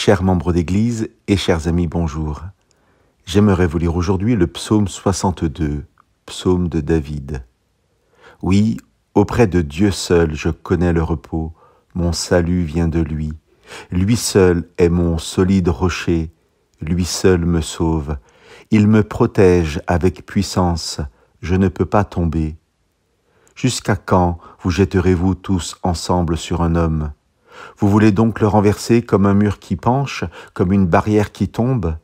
Chers membres d'Église et chers amis, bonjour. J'aimerais vous lire aujourd'hui le psaume 62, psaume de David. Oui, auprès de Dieu seul je connais le repos, mon salut vient de lui. Lui seul est mon solide rocher, lui seul me sauve. Il me protège avec puissance, je ne peux pas tomber. Jusqu'à quand vous jetterez-vous tous ensemble sur un homme? Vous voulez donc le renverser comme un mur qui penche, comme une barrière qui tombe?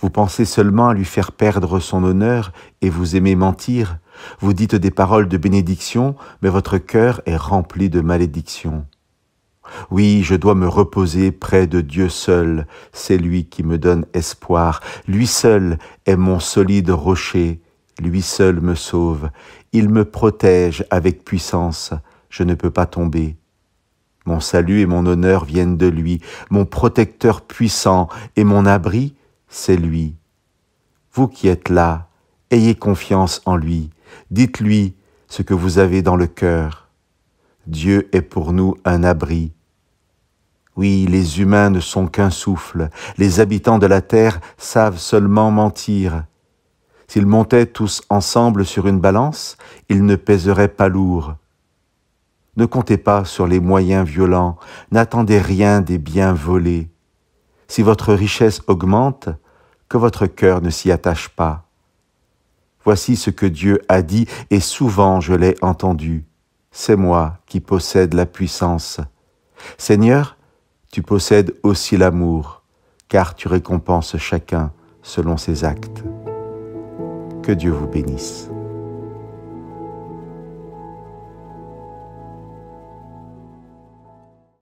Vous pensez seulement à lui faire perdre son honneur et vous aimez mentir. Vous dites des paroles de bénédiction, mais votre cœur est rempli de malédiction. Oui, je dois me reposer près de Dieu seul, c'est lui qui me donne espoir, lui seul est mon solide rocher, lui seul me sauve, il me protège avec puissance, je ne peux pas tomber. Mon salut et mon honneur viennent de lui, mon protecteur puissant et mon abri, c'est lui. Vous qui êtes là, ayez confiance en lui, dites-lui ce que vous avez dans le cœur. Dieu est pour nous un abri. Oui, les humains ne sont qu'un souffle, les habitants de la terre savent seulement mentir. S'ils montaient tous ensemble sur une balance, ils ne pèseraient pas lourd. Ne comptez pas sur les moyens violents, n'attendez rien des biens volés. Si votre richesse augmente, que votre cœur ne s'y attache pas. Voici ce que Dieu a dit, et souvent je l'ai entendu. C'est moi qui possède la puissance. Seigneur, tu possèdes aussi l'amour, car tu récompenses chacun selon ses actes. Que Dieu vous bénisse.